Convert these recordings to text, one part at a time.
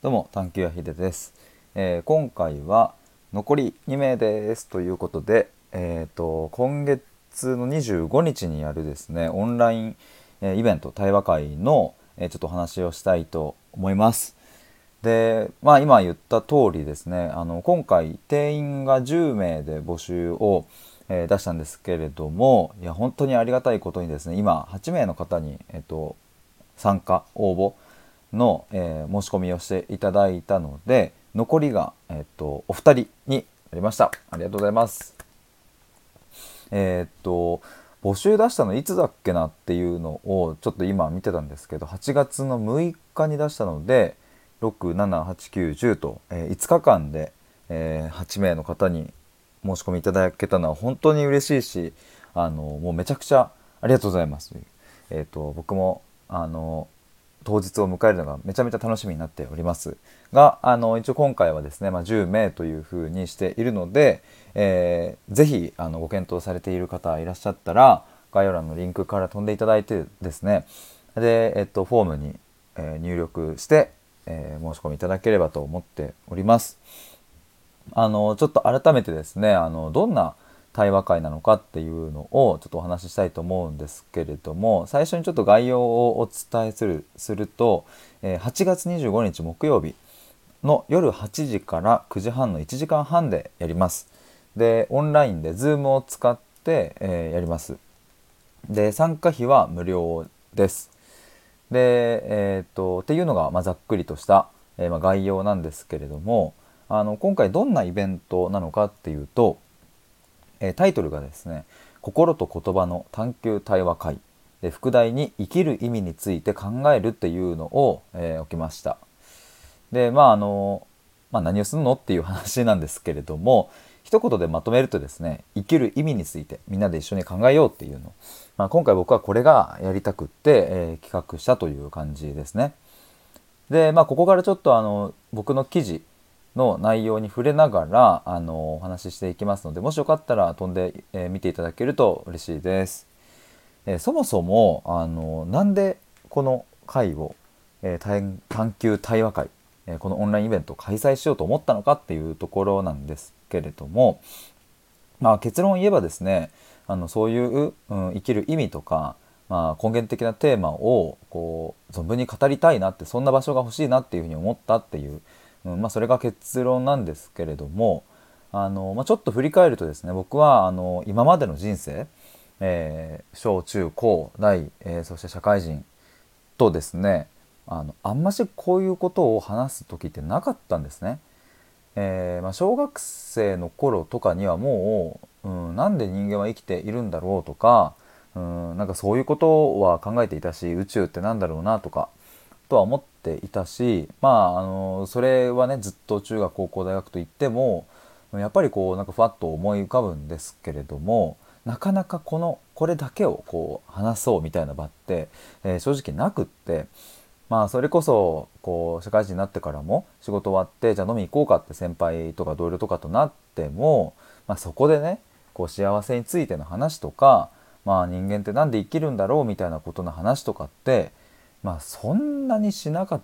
どうも探求やひです、えー、今回は残り2名ですということで、えーと、今月の25日にやるですねオンライン、え、イベント対話会の、え、ちょっと話をしたいと思います。でまあ今言った通りですねあの今回定員が10名で募集を、え、出したんですけれどもいや本当にありがたいことにですね今8名の方に、えーと参加応募の、えー、申し込みをしていただいたので残りが、えー、っとお二人になりましたありがとうございますえー、っと募集出したのいつだっけなっていうのをちょっと今見てたんですけど8月の6日に出したので67891と、えー、5日間で、えー、8名の方に申し込みいただけたのは本当に嬉しいしあのもうめちゃくちゃありがとうございます。えーと僕もあの当日を迎えるのがめちゃめちゃ楽しみになっておりますがあの一応今回はですね、まあ、10名というふうにしているので、えー、ぜひあのご検討されている方いらっしゃったら概要欄のリンクから飛んでいただいてですねで、えっと、フォームに、えー、入力して、えー、申し込みいただければと思っております。あのちょっと改めてですねあのどんな対話会なのかっていうのをちょっとお話ししたいと思うんですけれども最初にちょっと概要をお伝えするすると、え、8月25日木曜日の夜8時から9時半の1時間半でやります。でオンラインで Zoom を使って、えー、やります。で参加費は無料です。で、えー、っとっていうのが、まあ、ざっくりとした、えーまあ、概要なんですけれどもあの今回どんなイベントなのかっていうとえタイトルがですね「心と言葉の探求対話会」で副題に「生きる意味について考える」っていうのを、えー、置きました。でまああの、まあ、何をするのっていう話なんですけれども一言でまとめるとですね生きる意味についてみんなで一緒に考えようっていうの、まあ、今回僕はこれがやりたくって、えー、企画したという感じですね。でまあここからちょっとあの僕の記事の内容に触れながらあのお話ししていきますのでもしよかったら飛んで、えー、見ていただけると嬉しいです。えー、そもそもあのなんでこの会を、えー、探求対話会、えこのオンラインイベントを開催しようと思ったのかっていうところなんですけれども、まあ、結論を言えばですねあのそういう、うん、生きる意味とか、まあ、根源的なテーマをこう存分に語りたいなってそんな場所が欲しいなっていうふうに思ったっていううんまあ、それが結論なんですけれどもあの、まあ、ちょっと振り返るとですね僕はあの今までの人生、えー、小中高大、えー、そして社会人とですねあのあんましこういうことを話す時ってなかったんですね。えー、まあ、小学生の頃とかにはもう、うん、なんで人間は生きているんだろうとか、うん、なんかそういうことは考えていたし宇宙って何だろうなとかとは思っていたしまああのそれはねずっと中学高校大学といってもやっぱりこうなんかふわっと思い浮かぶんですけれどもなかなかこのこれだけをこう話そうみたいな場って、えー、正直なくってまあそれこそこう社会人になってからも仕事終わってじゃあ飲み行こうかって先輩とか同僚とかとなっても、まあ、そこでねこう幸せについての話とか、まあ、人間って何で生きるんだろうみたいなことの話とかってまあそんなにしなかっ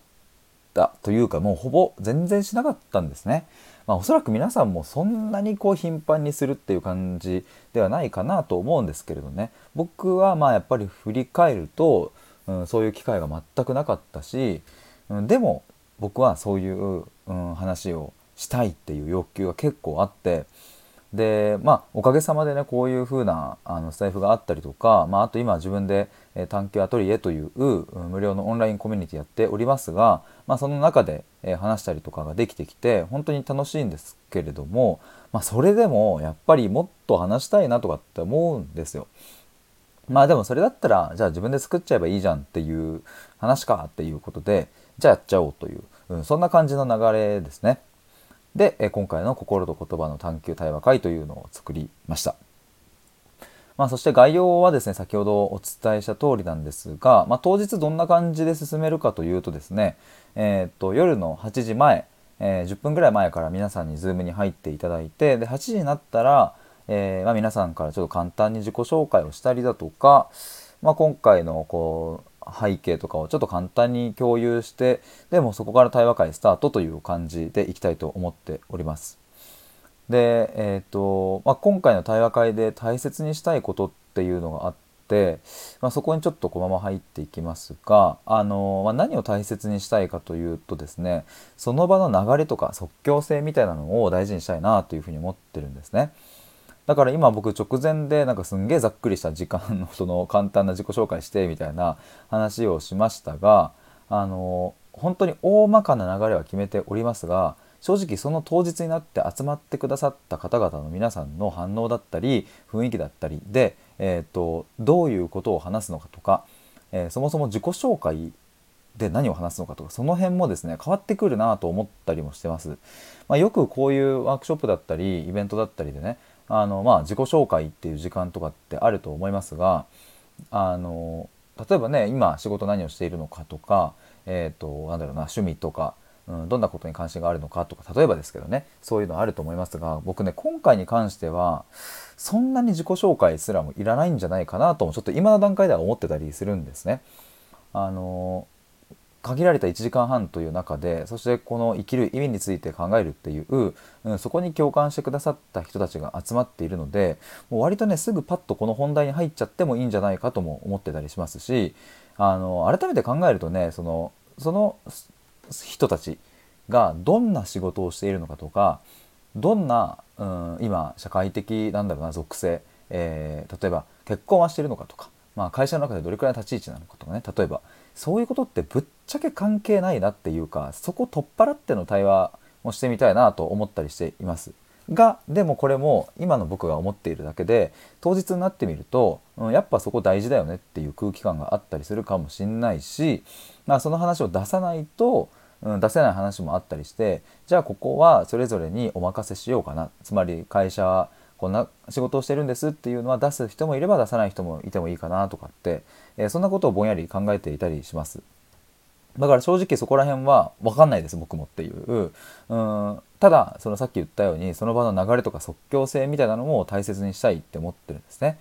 たというかもうほぼ全然しなかったんですね。まあ、おそらく皆さんもそんなにこう頻繁にするっていう感じではないかなと思うんですけれどね僕はまあやっぱり振り返ると、うん、そういう機会が全くなかったし、うん、でも僕はそういう、うん、話をしたいっていう欲求が結構あってでまあおかげさまでねこういう風なあのスタイフがあったりとか、まあ、あと今自分で「探求アトリエ」という無料のオンラインコミュニティやっておりますが、まあ、その中で話したりとかができてきて本当に楽しいんですけれども、まあ、それでもやっぱりもっと話したいなとかって思うんですよ。まあでもそれだったらじゃあ自分で作っちゃえばいいじゃんっていう話かっていうことでじゃあやっちゃおうという、うん、そんな感じの流れですね。で、え今回の心と言葉の探求対話会というのを作りました。まあ、そして概要はですね先ほどお伝えした通りなんですが、まあ、当日どんな感じで進めるかというとですね、えー、と夜の8時前、えー、10分ぐらい前から皆さんに Zoom に入っていただいてで8時になったら、えーまあ、皆さんからちょっと簡単に自己紹介をしたりだとか、まあ、今回のこう背景とかをちょっと簡単に共有してでもそこから対話会スタートという感じでいきたいと思っております。で、えーとまあ、今回の対話会で大切にしたいことっていうのがあって、まあ、そこにちょっとこのまま入っていきますが、あのまあ、何を大切にしたいかというとですねその場の流れとか即興性みたいなのを大事にしたいなというふうに思ってるんですね。だから今僕直前でなんかすんげえざっくりした時間のその簡単な自己紹介してみたいな話をしましたがあの本当に大まかな流れは決めておりますが正直その当日になって集まってくださった方々の皆さんの反応だったり雰囲気だったりで、えーと、どういうことを話すのかとか、えー、そもそも自己紹介で何を話すのかとかその辺もですね変わってくるなと思ったりもしてます、まあ、よくこういうワークショップだったりイベントだったりでねあのまあ自己紹介っていう時間とかってあると思いますがあの例えばね今仕事何をしているのかとかえっ、ー、となんだろうな趣味とかうん、どんなことに関心があるのかとか例えばですけどねそういうのあると思いますが僕ね今回に関してはそんなに自己紹介すらもいらないんじゃないかなともちょっと今の段階では思ってたりするんですね。あの限られた1時間半という中でそしてこの生きる意味について考えるっていう、うん、そこに共感してくださった人たちが集まっているのでもう割とねすぐパッとこの本題に入っちゃってもいいんじゃないかとも思ってたりしますしあの改めて考えるとねそのその人たちがどんな仕事をしているのかとかどんな、うん、今社会的なんだろうな属性、えー、例えば結婚はしてるのかとか、まあ、会社の中でどれくらいの立ち位置なのかとかね例えばそういうことってぶっちゃけ関係ないなっていうかそこ取っ払っての対話もしてみたいなと思ったりしています。がでもこれも今の僕が思っているだけで当日になってみると、うん、やっぱそこ大事だよねっていう空気感があったりするかもしんないし、まあ、その話を出さないと、うん、出せない話もあったりしてじゃあここはそれぞれにお任せしようかなつまり会社こんな仕事をしてるんですっていうのは出す人もいれば出さない人もいてもいいかなとかって、えー、そんなことをぼんやり考えていたりします。だから正直そこら辺は分かんないです僕もっていううんただそのさっき言ったようにその場の流れとか即興性みたいなのも大切にしたいって思ってるんですね。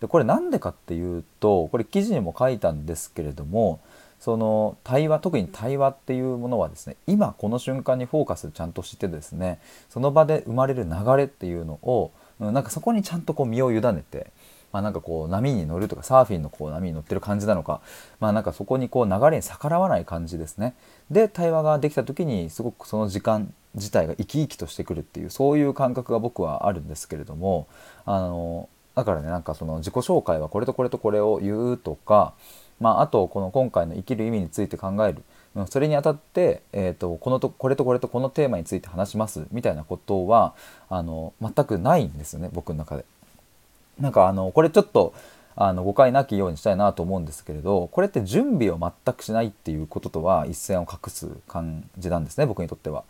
でこれ何でかっていうとこれ記事にも書いたんですけれどもその対話特に対話っていうものはですね今この瞬間にフォーカスちゃんとしてですねその場で生まれる流れっていうのを、うん、なんかそこにちゃんとこう身を委ねてまあ、なんかこう波に乗るとかサーフィンのこう波に乗ってる感じなのか、まあ、なんかそこにこう流れに逆らわない感じですね。で対話ができた時にすごくその時間自体が生き生きとしてくるっていうそういう感覚が僕はあるんですけれどもあのだからねなんかその自己紹介はこれとこれとこれを言うとか、まあ、あとこの今回の生きる意味について考えるそれにあたって、えーと、このとこれとこれとこのテーマについて話しますみたいなことはあの全くないんですよね僕の中で。なんかあのこれちょっとあの誤解なきようにしたいなと思うんですけれどこれって準備を全くしないっていうこととは一線を画す感じなんですね僕にとっては。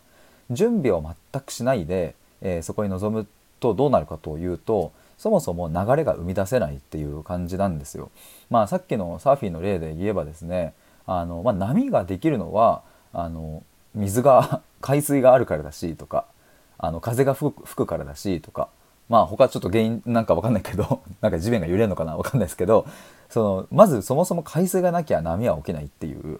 準備を全くしないで、えー、そこに臨むとどうなるかというとそもそも流れが生み出せないっていう感じなんですよ。まあさっきのサーフィンの例で言えばですねあの、まあ、波ができるのはあの水が 海水があるからだしとかあの風が吹くからだしとかまあ他ちょっと原因なんか分かんないけど なんか地面が揺れるのかな分かんないですけどそのまずそもそも海水がなきゃ波は起きないっていう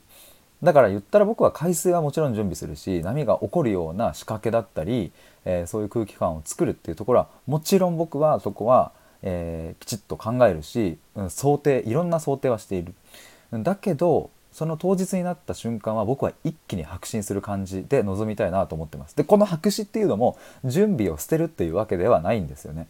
だから言ったら僕は海水はもちろん準備するし波が起こるような仕掛けだったり、えー、そういう空気感を作るっていうところはもちろん僕はそこは、えー、きちっと考えるし、うん、想定いろんな想定はしている。だけどその当日になった瞬間は僕は一気に白紙にする感じで臨みたいなと思ってます。でこの白紙っていうのも準備を捨てるっていうわけではないんですよね。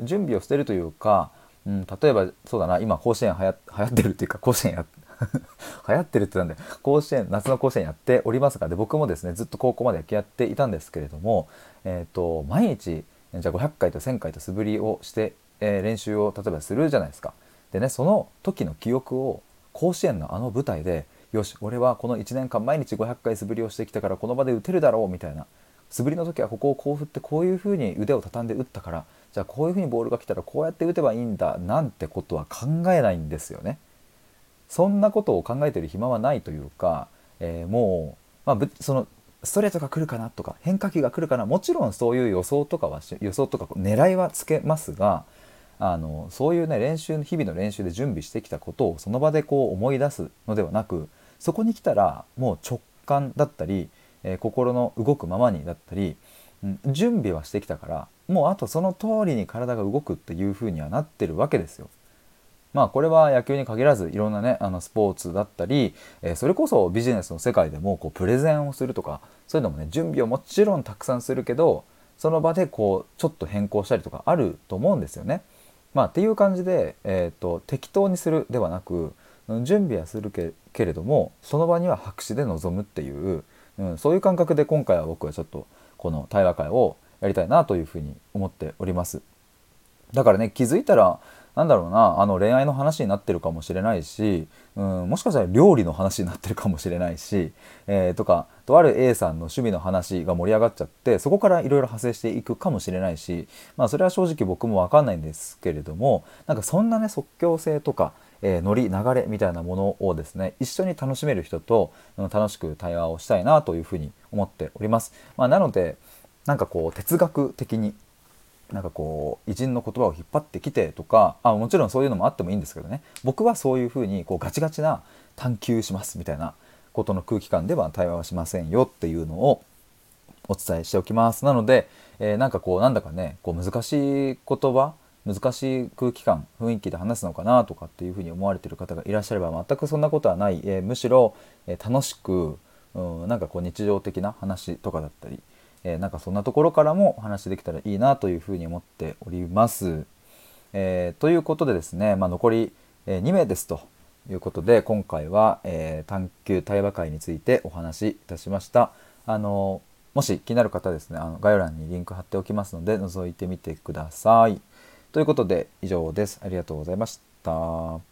準備を捨てるというか、うん、例えばそうだな今甲子園はや流行ってるっていうか甲子園や 流行ってるってなんで甲子園夏の甲子園やっておりますがで僕もですねずっと高校まで野球やっていたんですけれども、えーと、毎日じゃあ500回と1000回と素振りをして、えー、練習を例えばするじゃないですか。でねその時の記憶を甲子園のあの舞台でよし俺はこの1年間毎日500回素振りをしてきたからこの場で打てるだろうみたいな素振りの時はここをこう振ってこういう風に腕を畳んで打ったからじゃあこういう風にボールが来たらこうやって打てばいいんだなんてことは考えないんですよね。そんなことを考えてる暇はないというか、えー、もう、まあ、そのストレートが来るかなとか変化球が来るかなもちろんそういう予想とかは予想とか狙いはつけますがあのそういうね練習日々の練習で準備してきたことをその場でこう思い出すのではなくそこに来たらもう直感だったり、えー、心の動くままにだったり、うん、準備はしてきたからもうあとその通りに体が動くっていう風にはなってるわけですよ。まあこれは野球に限らずいろんなねあのスポーツだったり、えー、それこそビジネスの世界でもこうプレゼンをするとかそういうのもね準備をもちろんたくさんするけどその場でこうちょっと変更したりとかあると思うんですよね。まあ、っていう感じで、えーと、適当にするではなく準備はするけけれどもその場には白紙で臨むっていう、うん、そういう感覚で今回は僕はちょっとこの対話会をやりたいなというふうに思っております。だからね気づいたらなんだろうなあの恋愛の話になってるかもしれないし、うん、もしかしたら料理の話になってるかもしれないし、えー、とかとある A さんの趣味の話が盛り上がっちゃってそこからいろいろ派生していくかもしれないし、まあ、それは正直僕も分かんないんですけれどもなんかそんなね即興性とか、えー、ノリ流れみたいなものをですね一緒に楽しめる人と、うん、楽しく対話をしたいなというふうに思っております。まあ、なのでなんかこう哲学的になんかこう偉人の言葉を引っ張ってきてとかあもちろんそういうのもあってもいいんですけどね。僕はそういうふうにこうガチガチな探求しますみたいなことの空気感では対話はしませんよっていうのをお伝えしておきます。なので、えー、なんかこうなんだかねこう難しい言葉難しい空気感雰囲気で話すのかなとかっていうふうに思われてる方がいらっしゃれば全くそんなことはない、えー、むしろ、えー、楽しく、うん、なんかこう日常的な話とかだったりえー、なんかそんなところからもお話できたらいいなというふうに思っております。えー、ということでですね、まあ、残り、2名ですということで今回は、えー、探求対話会についてお話しいたしました。あのもし気になる方ですねあの概要欄にリンク貼っておきますので覗いてみてください。ということで以上です。ありがとうございました。